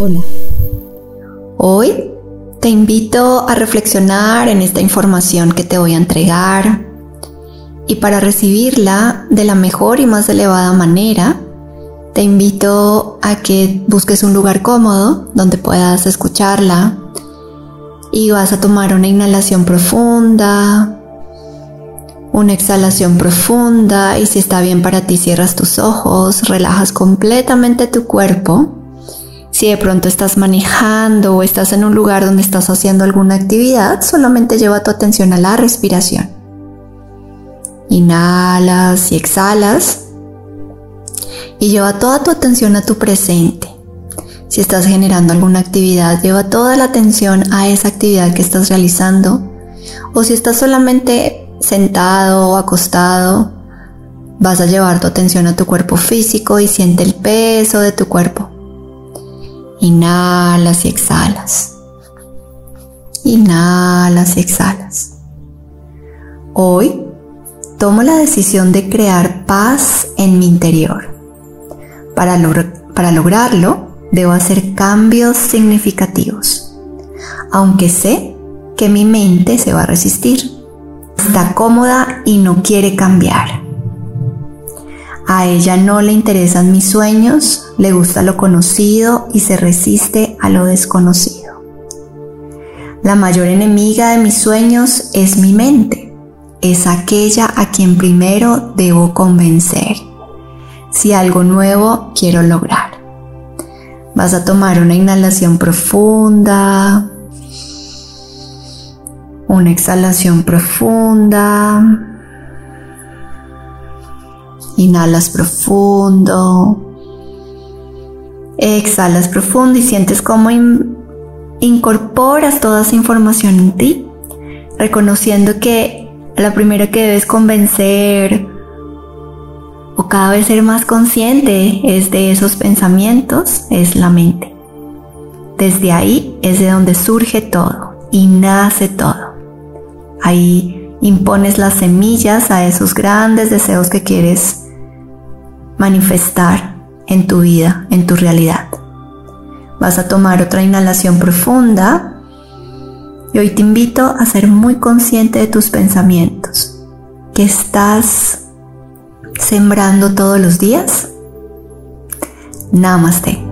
Hola. Hoy te invito a reflexionar en esta información que te voy a entregar y para recibirla de la mejor y más elevada manera, te invito a que busques un lugar cómodo donde puedas escucharla y vas a tomar una inhalación profunda, una exhalación profunda y si está bien para ti cierras tus ojos, relajas completamente tu cuerpo. Si de pronto estás manejando o estás en un lugar donde estás haciendo alguna actividad, solamente lleva tu atención a la respiración. Inhalas y exhalas y lleva toda tu atención a tu presente. Si estás generando alguna actividad, lleva toda la atención a esa actividad que estás realizando. O si estás solamente sentado o acostado, vas a llevar tu atención a tu cuerpo físico y siente el peso de tu cuerpo. Inhalas y exhalas. Inhalas y exhalas. Hoy tomo la decisión de crear paz en mi interior. Para, para lograrlo, debo hacer cambios significativos, aunque sé que mi mente se va a resistir. Está cómoda y no quiere cambiar. A ella no le interesan mis sueños, le gusta lo conocido y se resiste a lo desconocido. La mayor enemiga de mis sueños es mi mente. Es aquella a quien primero debo convencer si algo nuevo quiero lograr. Vas a tomar una inhalación profunda, una exhalación profunda. Inhalas profundo. Exhalas profundo y sientes cómo incorporas toda esa información en ti, reconociendo que la primera que debes convencer o cada vez ser más consciente es de esos pensamientos, es la mente. Desde ahí es de donde surge todo y nace todo. Ahí impones las semillas a esos grandes deseos que quieres manifestar en tu vida, en tu realidad. Vas a tomar otra inhalación profunda y hoy te invito a ser muy consciente de tus pensamientos, que estás sembrando todos los días? Namaste.